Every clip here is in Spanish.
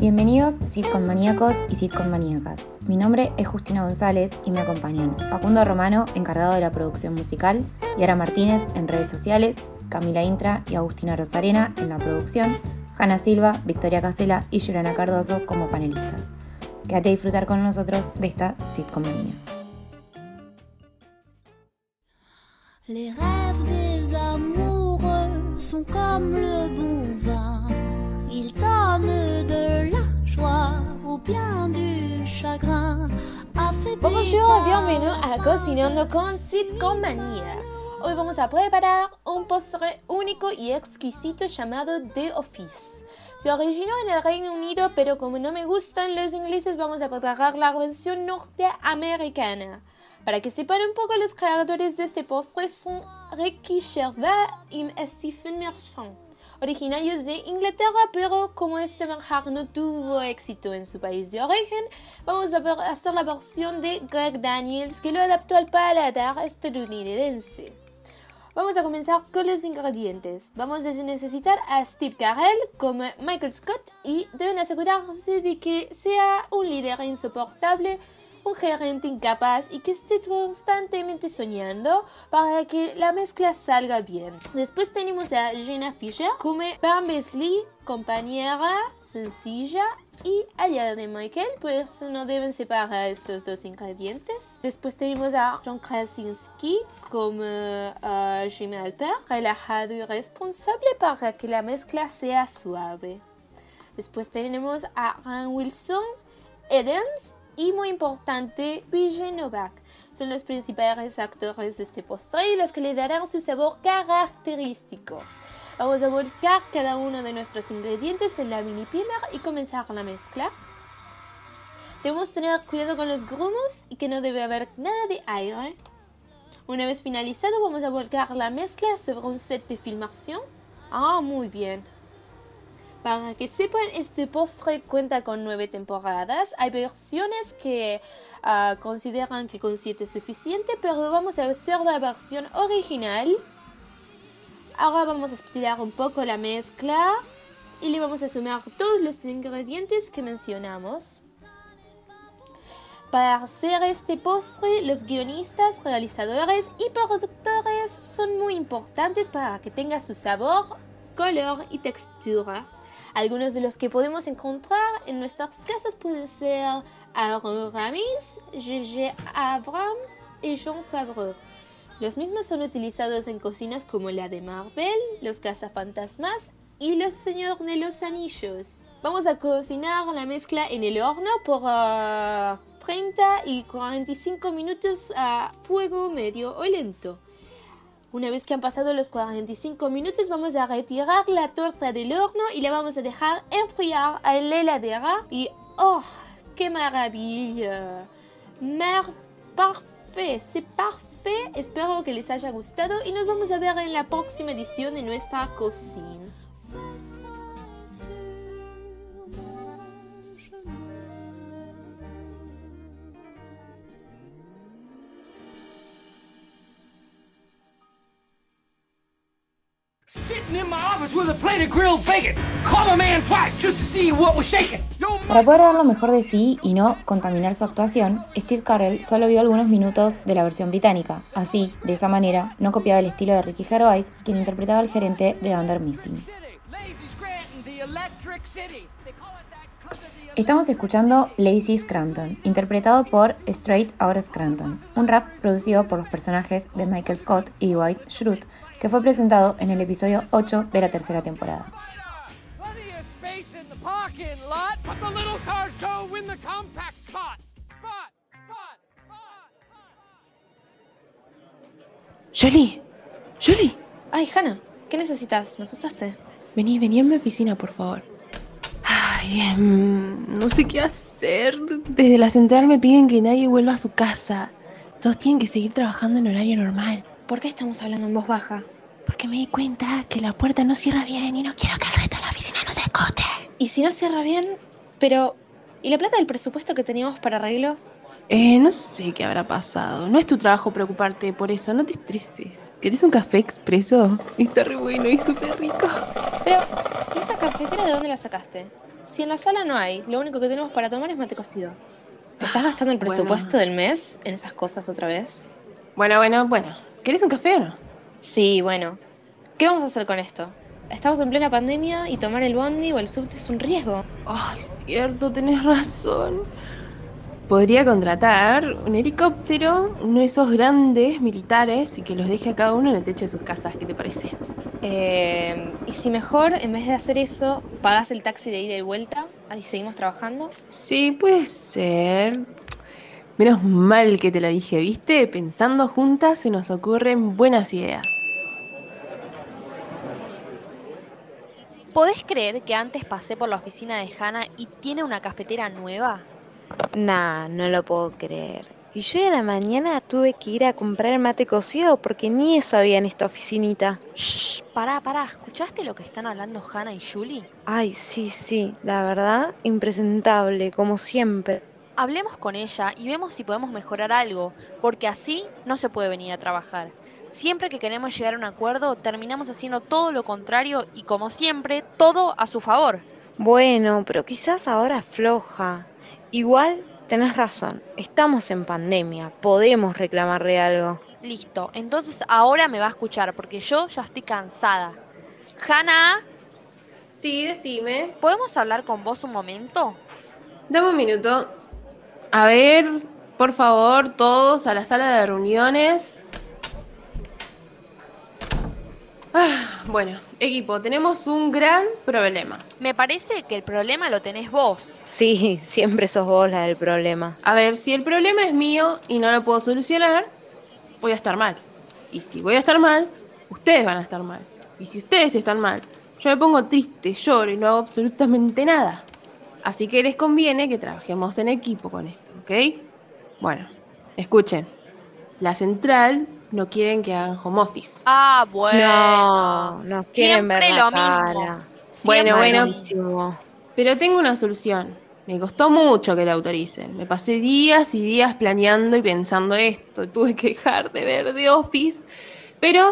Bienvenidos Sitcom Maníacos y Sitcom Maníacas. Mi nombre es Justina González y me acompañan Facundo Romano, encargado de la producción musical, Yara Martínez en redes sociales, Camila Intra y Agustina Rosarena en la producción, Hanna Silva, Victoria Casela y Yolana Cardoso como panelistas. Quédate a disfrutar con nosotros de esta Sitcom. Les rêves des amoureux sont comme le bon vin. Ils donnent de la joie ou bien du chagrin. Bonjour, bienvenue à Cocinando con Sitcom Manía. Hoy vamos a preparar un postre único y exquisito llamado The Office. Se originó en el Reino Unido, pero como no me gustan los ingleses, vamos a preparar la versión norteamericana. Para que sepan un poco, los creadores de este postre son Ricky Gervais y Stephen Merchant, originarios de Inglaterra, pero como este manjar no tuvo éxito en su país de origen, vamos a hacer la versión de Greg Daniels que lo adaptó al paladar estadounidense. Vamos a comenzar con los ingredientes. Vamos a necesitar a Steve Carell como Michael Scott y deben asegurarse de que sea un líder insoportable un gerente incapaz y que esté constantemente soñando para que la mezcla salga bien. Después tenemos a Jenna Fisher como Pam Besley, compañera sencilla y aliada de Michael, pues no deben separar estos dos ingredientes. Después tenemos a John Krasinski como uh, Jimmy Alper, relajado y responsable para que la mezcla sea suave. Después tenemos a Ryan Wilson, Adams y muy importante, PJ Novak. Son los principales actores de este postre y los que le darán su sabor característico. Vamos a volcar cada uno de nuestros ingredientes en la mini pimer y comenzar la mezcla. Debemos tener cuidado con los grumos y que no debe haber nada de aire. Una vez finalizado vamos a volcar la mezcla sobre un set de filmación. Ah, muy bien. Para que sepan, este postre cuenta con nueve temporadas. Hay versiones que uh, consideran que con siete es suficiente, pero vamos a hacer la versión original. Ahora vamos a estirar un poco la mezcla y le vamos a sumar todos los ingredientes que mencionamos. Para hacer este postre, los guionistas, realizadores y productores son muy importantes para que tenga su sabor, color y textura. Algunos de los que podemos encontrar en nuestras casas pueden ser Aaron Ramis, J.J. Abrams y Jean Favreau. Los mismos son utilizados en cocinas como la de Marvel, Los Cazafantasmas y Los Señor de los Anillos. Vamos a cocinar la mezcla en el horno por 30 ah, y 45 minutos a fuego medio o lento. Una vez que han pasado los 45 minutos vamos a retirar la torta del horno y la vamos a dejar enfriar en la heladera y ¡oh! ¡Qué maravilla! Mer parfait, c'est parfait. Espero que les haya gustado y nos vamos a ver en la próxima edición de nuestra cocina. Para poder dar lo mejor de sí y no contaminar su actuación, Steve Carell solo vio algunos minutos de la versión británica. Así, de esa manera, no copiaba el estilo de Ricky Gervais, quien interpretaba al gerente de Under Mifflin. Estamos escuchando Lazy Scranton, interpretado por Straight Outta Scranton, un rap producido por los personajes de Michael Scott y White Schrute, que fue presentado en el episodio 8 de la tercera temporada. Jolie, Jolie. Ay, Hannah, ¿qué necesitas? ¿Me asustaste? Vení, vení a mi oficina, por favor. Ay, em, no sé qué hacer. Desde la central me piden que nadie vuelva a su casa. Todos tienen que seguir trabajando en horario normal. ¿Por qué estamos hablando en voz baja? Porque me di cuenta que la puerta no cierra bien y no quiero que el resto de la oficina no se escuche. ¿Y si no cierra bien? Pero, ¿y la plata del presupuesto que teníamos para arreglos? Eh, no sé qué habrá pasado. No es tu trabajo preocuparte por eso, no te estreses. ¿Querés un café expreso? Está re bueno y súper rico. Pero, ¿y esa cafetera de dónde la sacaste? Si en la sala no hay, lo único que tenemos para tomar es mate cocido. ¿Te estás gastando el Bueno. presupuesto del mes en esas cosas otra vez? Bueno, bueno, bueno. ¿Querés un café o no? Sí, bueno. ¿Qué vamos a hacer con esto? Estamos en plena pandemia y tomar el bondi o el subte es un riesgo. Ay, cierto, tenés razón. Podría contratar un helicóptero, uno de esos grandes militares, y que los deje a cada uno en el techo de sus casas. ¿Qué te parece? Eh, y si mejor, en vez de hacer eso, pagas el taxi de ida y vuelta y seguimos trabajando. Sí, puede ser. Menos mal que te lo dije, ¿viste? Pensando juntas se nos ocurren buenas ideas. ¿Podés creer que antes pasé por la oficina de Hannah y tiene una cafetera nueva? Nah, no lo puedo creer. Y yo a la mañana tuve que ir a comprar mate cocido porque ni eso había en esta oficinita. Shh, pará, pará, ¿escuchaste lo que están hablando Hannah y Julie? Ay, sí, sí, la verdad, impresentable, como siempre. Hablemos con ella y vemos si podemos mejorar algo, porque así no se puede venir a trabajar. Siempre que queremos llegar a un acuerdo, terminamos haciendo todo lo contrario y como siempre, todo a su favor. Bueno, pero quizás ahora floja. Igual, tenés razón, estamos en pandemia, podemos reclamarle algo. Listo, entonces ahora me va a escuchar porque yo ya estoy cansada. Hannah, Sí, decime. ¿podemos hablar con vos un momento? Dame un minuto. A ver, por favor, todos a la sala de reuniones. Ah, bueno, equipo, tenemos un gran problema. Me parece que el problema lo tenés vos. Sí, siempre sos vos la del problema. A ver, si el problema es mío y no lo puedo solucionar, voy a estar mal. Y si voy a estar mal, ustedes van a estar mal. Y si ustedes están mal, yo me pongo triste, lloro y no hago absolutamente nada. Así que les conviene que trabajemos en equipo con esto, ¿ok? Bueno, escuchen. La central no quieren que hagan home office. Ah, bueno. No, nos quieren ver Siempre la lo mismo. cara. Bueno, bueno. Malísimo. Pero tengo una solución. Me costó mucho que la autoricen. Me pasé días y días planeando y pensando esto. Tuve que dejar de ver The Office. Pero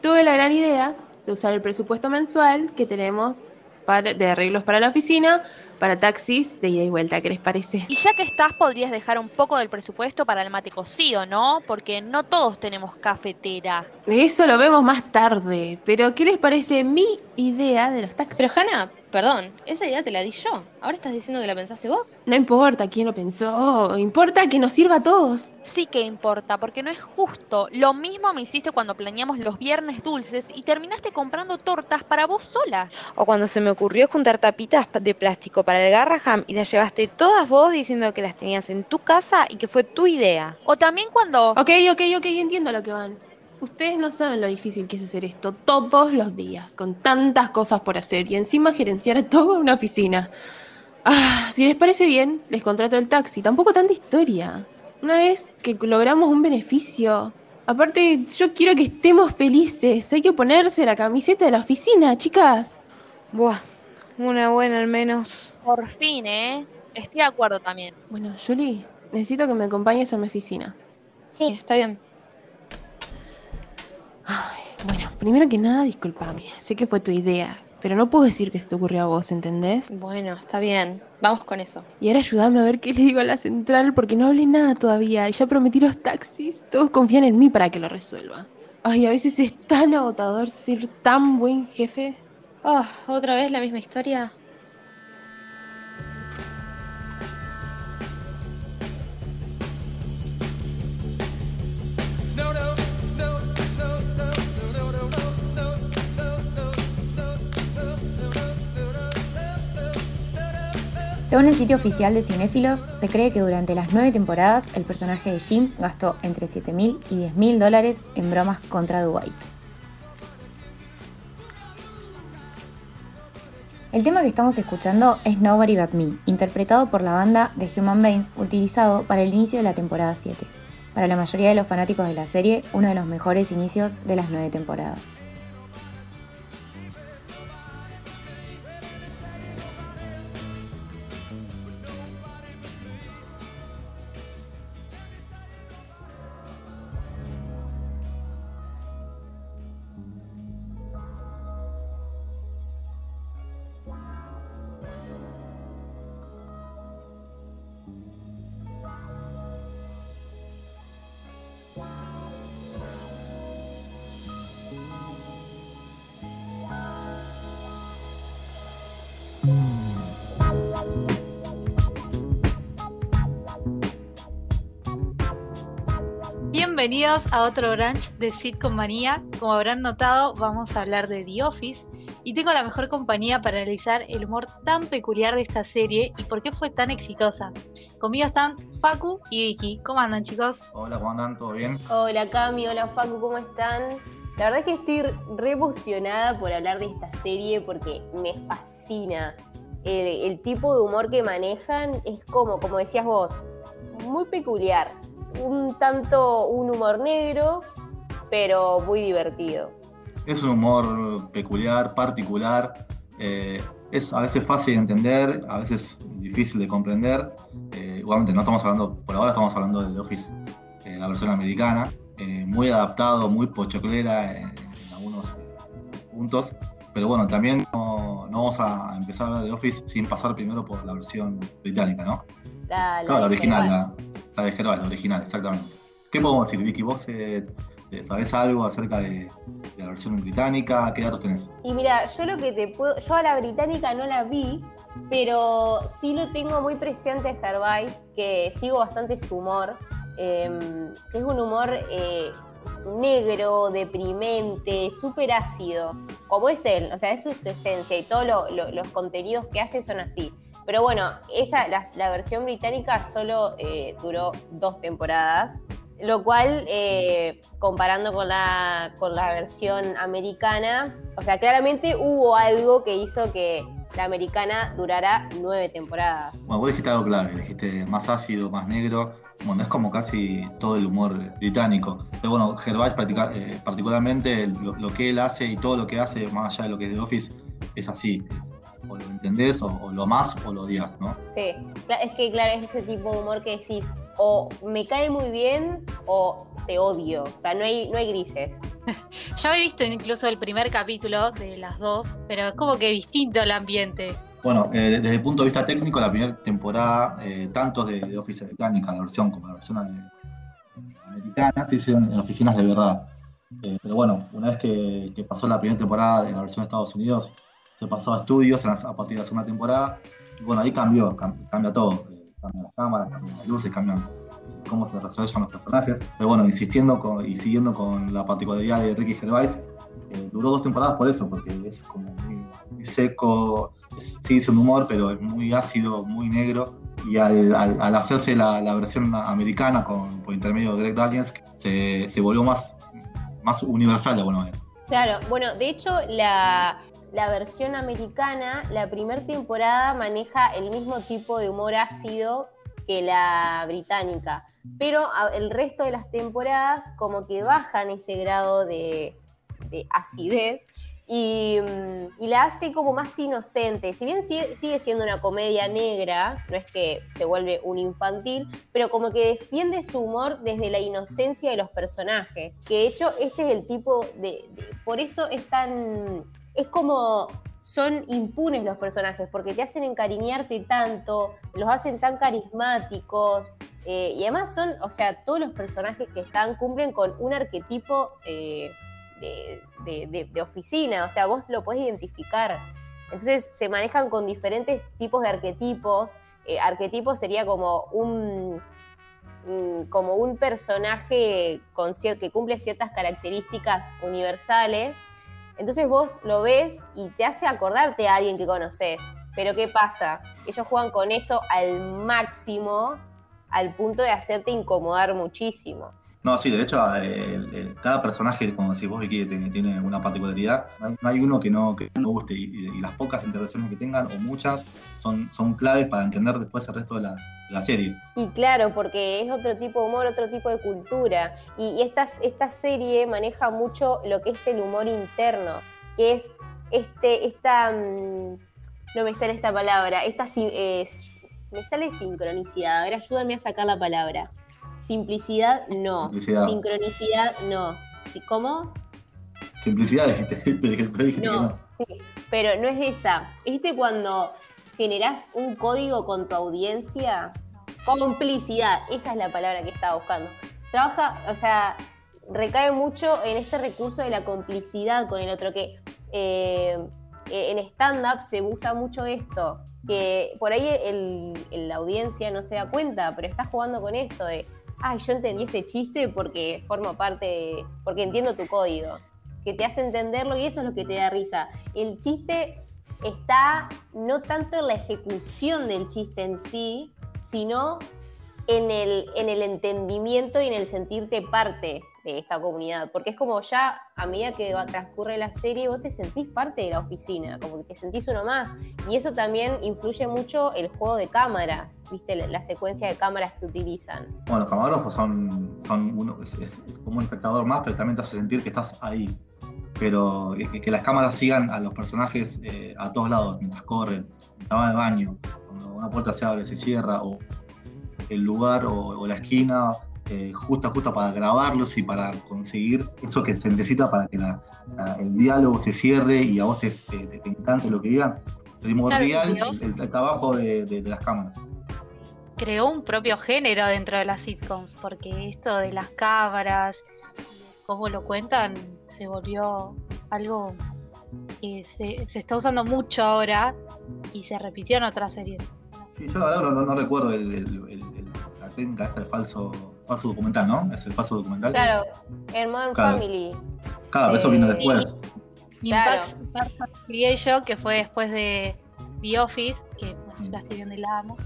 tuve la gran idea de usar el presupuesto mensual que tenemos para- de arreglos para la oficina para taxis de ida y vuelta. ¿Qué les parece? Y ya que estás, podrías dejar un poco del presupuesto para el mate cocido, ¿no? Porque no todos tenemos cafetera. Eso lo vemos más tarde. Pero ¿qué les parece mi idea de los taxis? Pero Hannah, perdón, esa idea te la di yo. ¿Ahora estás diciendo que la pensaste vos? No importa quién lo pensó. Importa que nos sirva a todos. Sí que importa, porque no es justo. Lo mismo me hiciste cuando planeamos los viernes dulces y terminaste comprando tortas para vos sola. O cuando se me ocurrió juntar tapitas de plástico para el Garraham y las llevaste todas vos diciendo que las tenías en tu casa y que fue tu idea. O también cuando... Ok, ok, ok, entiendo lo que van. Ustedes no saben lo difícil que es hacer esto todos los días, con tantas cosas por hacer y encima gerenciar a toda una oficina. Ah, si les parece bien, les contrato el taxi. Tampoco tanta historia. Una vez que logramos un beneficio. Aparte, yo quiero que estemos felices. Hay que ponerse la camiseta de la oficina, chicas. Buah, una buena al menos. Por fin, ¿eh? Estoy de acuerdo también. Bueno, Julie, necesito que me acompañes a mi oficina. Sí, está bien. Ay, bueno, primero que nada, discúlpame. Sé que fue tu idea, pero no puedo decir que se te ocurrió a vos, ¿entendés? Bueno, está bien. Vamos con eso. Y ahora ayúdame a ver qué le digo a la central, porque no hablé nada todavía y ya prometí los taxis. Todos confían en mí para que lo resuelva. Ay, a veces es tan agotador ser tan buen jefe. Oh, ¿otra vez la misma historia? Según el sitio oficial de Cinéfilos, se cree que durante las nueve temporadas el personaje de Jim gastó entre 7.000 y 10.000 dólares en bromas contra Dwight. El tema que estamos escuchando es Nobody But Me, interpretado por la banda The Human Beings, utilizado para el inicio de la temporada 7. Para la mayoría de los fanáticos de la serie, uno de los mejores inicios de las nueve temporadas. Bienvenidos a otro brunch de Sitcom Manía. Como habrán notado, vamos a hablar de The Office y tengo la mejor compañía para analizar el humor tan peculiar de esta serie y por qué fue tan exitosa. Conmigo están Facu y Vicky. ¿Cómo andan, chicos? Hola, ¿cómo andan? ¿Todo bien? Hola Cami, hola Facu, ¿cómo están? La verdad es que estoy re emocionada por hablar de esta serie porque me fascina. El, el tipo de humor que manejan es como, como decías vos, muy peculiar un tanto un humor negro, pero muy divertido. Es un humor peculiar, particular, eh, es a veces fácil de entender, a veces difícil de comprender. Eh, igualmente no estamos hablando, por ahora estamos hablando de The Office, eh, la versión americana, muy adaptado, muy pochoclera en, algunos puntos. Pero bueno, también no, vamos a empezar a hablar de The Office sin pasar primero por la versión británica, ¿no? La, la original, la, de Gervais, la original, exactamente. ¿Qué podemos decir, Vicky? ¿Vos eh, sabés algo acerca de, la versión británica? ¿Qué datos tenés? Y mira, yo lo que te puedo. Yo a la británica no la vi, pero sí lo tengo muy presente Gervais, que sigo bastante su humor. Em, que es un humor eh, negro, deprimente, súper ácido, como es él, o sea, eso es su esencia y todos los contenidos que hace son así. Pero bueno, esa, la, versión británica solo eh, duró dos temporadas, lo cual, eh, comparando con la, con la versión americana, o sea, claramente hubo algo que hizo que la americana durara nueve temporadas. Bueno, vos dijiste algo clave, dijiste más ácido, más negro. Bueno, es como casi todo el humor británico. Pero bueno, Gervais eh, particularmente lo, que él hace y todo lo que hace, más allá de lo que es The Office, es así o lo entendés, o, lo más o lo odias, ¿no? Sí, es que claro, es ese tipo de humor que decís, o me cae muy bien o te odio, o sea, no hay, no hay grises. Yo he visto incluso el primer capítulo de las dos, pero es como que distinto el ambiente. Bueno, eh, desde el punto de vista técnico, la primera temporada, eh, tanto de, Office Británica, la versión como la versión americana, se hicieron en oficinas de verdad. Eh, pero bueno, una vez que, que, pasó la primera temporada de la versión de Estados Unidos, se pasó a estudios a partir de la segunda temporada. Y bueno, ahí cambió, cambia todo. Eh, cambian las cámaras, cambian las luces, cambian cómo se resuelven los personajes. Pero bueno, insistiendo y siguiendo con la particularidad de Ricky Gervais, eh, duró dos temporadas por eso, porque es como muy, seco, sí es un humor, pero es muy ácido, muy negro. Y al, hacerse la, versión americana con, por intermedio de Greg Daniels, se, se volvió más, más universal de alguna manera. Claro, bueno, de hecho la, la versión americana, la primera temporada maneja el mismo tipo de humor ácido que la británica, pero el resto de las temporadas como que bajan ese grado de, acidez y, la hace como más inocente. Si bien sigue, siendo una comedia negra, no es que se vuelve un infantil, pero como que defiende su humor desde la inocencia de los personajes. Que de hecho este es el tipo de por eso es tan es como son impunes los personajes, porque te hacen encariñarte tanto, los hacen tan carismáticos, eh, y además son, o sea, todos los personajes que están cumplen con un arquetipo eh, de, oficina, o sea, vos lo podés identificar. Entonces se manejan con diferentes tipos de arquetipos. Eh, arquetipo sería como un, como un personaje con que cumple ciertas características universales entonces vos lo ves y te hace acordarte a alguien que conoces. Pero ¿qué pasa? Ellos juegan con eso al máximo, al punto de hacerte incomodar muchísimo. No, sí, de hecho, cada personaje, como decís vos, Vicky, tiene, tiene una particularidad. No hay, uno que no, que no guste y, las pocas intervenciones que tengan, o muchas, son, son claves para entender después el resto de la, serie. Y claro, porque es otro tipo de humor, otro tipo de cultura. Y, esta, esta serie maneja mucho lo que es el humor interno, que es este, esta, mm, no me sale esta palabra, esta es, me sale sincronicidad. A ver, ayúdame a sacar la palabra. Simplicidad, no. Sincronicidad, no. ¿Cómo? Simplicidad, dijiste, no, Sí, pero no es esa. ¿Viste cuando generás un código con tu audiencia, complicidad, esa es la palabra que estaba buscando. Trabaja, o sea, recae mucho en este recurso de la complicidad con el otro, que eh, en stand-up se usa mucho esto, que por ahí la audiencia no se da cuenta, pero está jugando con esto de ay, yo entendí este chiste porque forma parte, porque entiendo tu código, que te hace entenderlo y eso es lo que te da risa. El chiste está no tanto en la ejecución del chiste en sí, sino en el, en el entendimiento y en el sentirte parte de esta comunidad, porque es como ya a medida que va, transcurre la serie, vos te sentís parte de la oficina, como que te sentís uno más, y eso también influye mucho el juego de cámaras, viste, la, la secuencia de cámaras que utilizan. Bueno, los camarógrafos son, son uno, es, es como un espectador más, pero también te hace sentir que estás ahí. Pero que, que las cámaras sigan a los personajes eh, a todos lados, mientras corren, mientras van al baño, cuando una puerta se abre, se cierra, o el lugar o, o la esquina, eh, justo, justo para grabarlos y para conseguir eso que se necesita para que la- la- el diálogo se cierre y a vos te, te- te encante lo que digan. Primordial Claro, el, el trabajo de, de- de las cámaras. creó un propio género dentro de las sitcoms, porque esto de las cámaras y cómo lo cuentan se volvió algo que se, se está usando mucho ahora y se repitió en otras series. Sí, yo la verdad no, no- no recuerdo el, el- el- el- la técnica esta del falso, falso documental, ¿no? Es el falso documental. Claro, en Modern Claro. Family. Claro, eso vino después. Y Claro. en Parks, Parks and Recreation, que fue después de The Office, que bueno, Mm. la estoy viendo y la amo,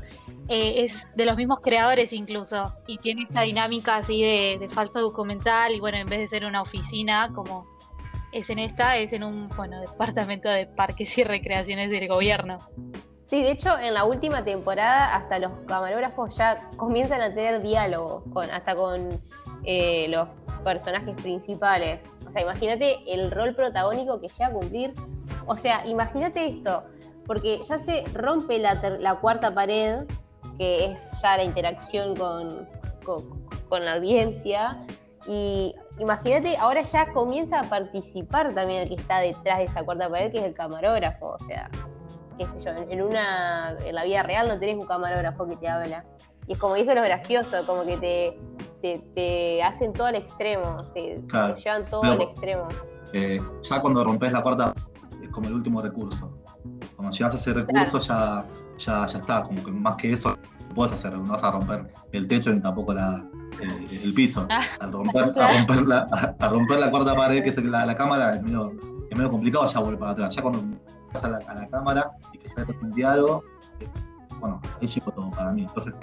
eh, es de los mismos creadores incluso, y tiene esta dinámica así de, de falso documental, y bueno, en vez de ser una oficina como es en esta, es en un bueno departamento de parques y recreaciones del gobierno. Sí, de hecho, en la última temporada hasta los camarógrafos ya comienzan a tener diálogo, con, hasta con eh, los personajes principales. O sea, imagínate el rol protagónico que llega a cumplir. O sea, imagínate esto, porque ya se rompe la, cuarta pared, que es ya la interacción con, con, con la audiencia, y imagínate, ahora ya comienza a participar también el que está detrás de esa cuarta pared, que es el camarógrafo. O sea, qué sé yo, en, una, en la vida real no tenés un camarógrafo que te habla. Y es como, eso es lo gracioso, como que te, te, te hacen todo al extremo, te, Claro. te llevan todo Pero- al extremo. Eh, ya cuando rompes la cuarta es como el último recurso. Cuando llegas a ese recurso ya, ya, ya está, como que más que eso no puedes hacer, no vas a romper el techo ni tampoco la, eh, el piso. Al romper, a romper, la, a romper la cuarta pared, que es la, la cámara, es medio, es medio complicado ya volver para atrás. Ya cuando a la, a la cámara y que sale un diálogo, es- bueno, ahí llegó todo para mí. Entonces,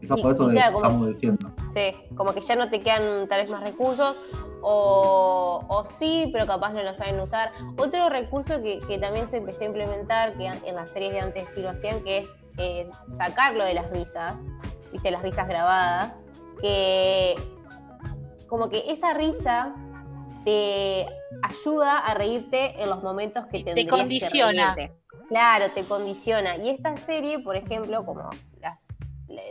quizás por eso de- claro, como- estamos diciendo. Sí, como que ya no te quedan tal vez más recursos, o, o sí, pero capaz no lo saben usar. Otro recurso que, que también se empezó a implementar, que en las series de antes sí lo hacían, que es eh, sacarlo de las risas, viste, las risas grabadas, que como que esa risa te ayuda a reírte en los momentos que Te que condiciona. Claro, te condiciona. Y esta serie, por ejemplo, como las,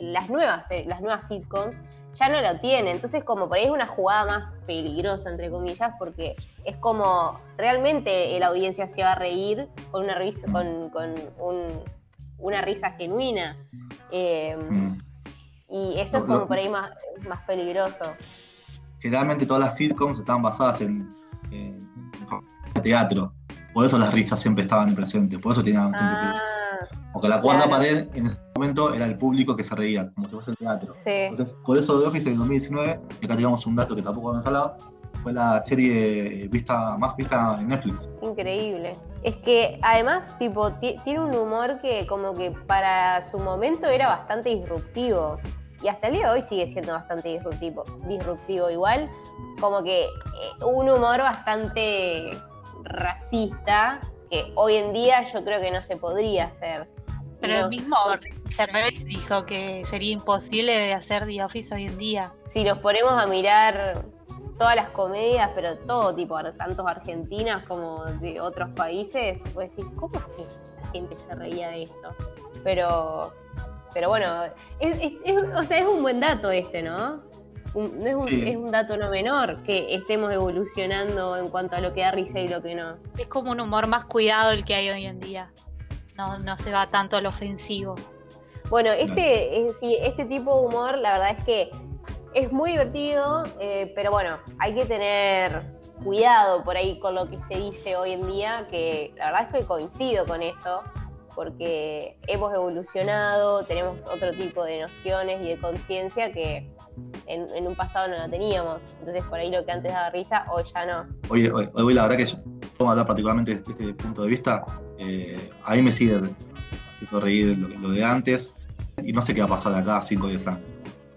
las nuevas, eh, las nuevas sitcoms, ya no lo tiene. Entonces, como por ahí es una jugada más peligrosa, entre comillas, porque es como realmente la audiencia se va a reír con una risa, con, con un- una risa genuina. Eh, Mm. y eso es como por ahí más, más peligroso. generalmente todas las sitcoms estaban basadas en, en teatro. Por eso las risas siempre estaban presentes, por eso tenían siempre Ah, Porque la cuarta claro. pared en ese momento era el público que se reía, como si fuese el teatro. sí. Entonces, por eso The Office en 2019, y acá teníamos un dato que tampoco habíamos hablado, fue la serie eh, vista más vista en Netflix. Increíble. Es que además, tipo, ti- tiene un humor que como que para su momento era bastante disruptivo. Y hasta el día de hoy sigue siendo bastante disruptivo. disruptivo. Igual, como que eh, un humor bastante racista, que hoy en día yo creo que no se podría hacer. Pero no- el mismo Gervais dijo que sería imposible de hacer The Office hoy en día. si nos ponemos a mirar todas las comedias, pero todo tipo, tanto argentinas como de otros países, pues decís, ¿cómo es que la gente se reía de esto? Pero, pero bueno, es, es- es- o sea, es un buen dato este, ¿no? Un- no es, un, Sí. es un dato no menor que estemos evolucionando en cuanto a lo que da risa y lo que no. Es como un humor más cuidado el que hay hoy en día. No, no se va tanto al ofensivo. Bueno, este, eh, sí, este tipo de humor, la verdad es que es muy divertido, eh, pero bueno, hay que tener cuidado por ahí con lo que se dice hoy en día, que la verdad es que coincido con eso, porque hemos evolucionado, tenemos otro tipo de nociones y de conciencia que en, un pasado no la teníamos. Entonces por ahí lo que antes daba risa, hoy ya no. Hoy, hoy, la verdad que yo a hablar particularmente desde este punto de vista, eh, a mí me sigue haciendo reír lo, de antes y no sé qué va a pasar acá a 5 o 10 años.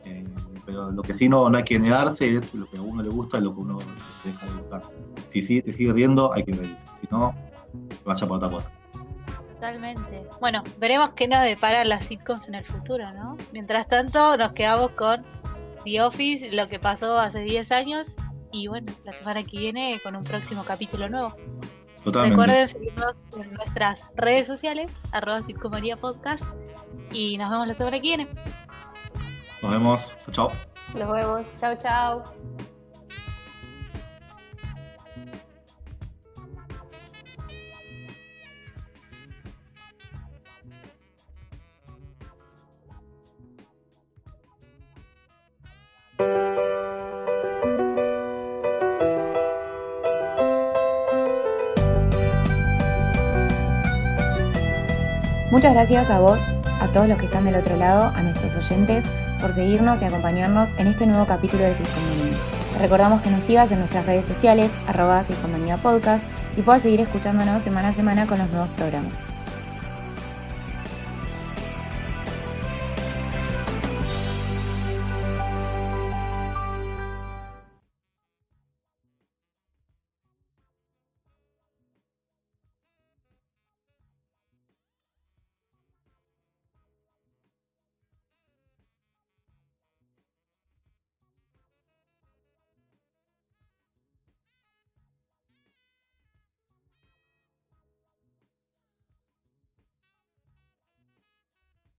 Eh, pero lo que sí no, no hay que negarse es lo que a uno le gusta y lo que uno deja de gustar. Si sí, te sigue riendo, hay que reírse. Si no, vaya por otra cosa. Totalmente. Bueno, veremos qué nos depara las sitcoms en el futuro, ¿no? Mientras tanto, nos quedamos con The Office, lo que pasó hace 10 años. Y bueno, la semana que viene con un próximo capítulo nuevo. Totalmente. Recuerden seguirnos en nuestras redes sociales, arroba Sitcomaría Podcast. Y nos vemos la semana que viene. Nos vemos. Chao. Nos vemos. Chao, chao. Muchas gracias a vos, a todos los que están del otro lado, a nuestros oyentes, por seguirnos y acompañarnos en este nuevo capítulo de. Te recordamos que nos sigas en nuestras redes sociales, arroba Podcast, y puedas seguir escuchándonos semana a semana con los nuevos programas.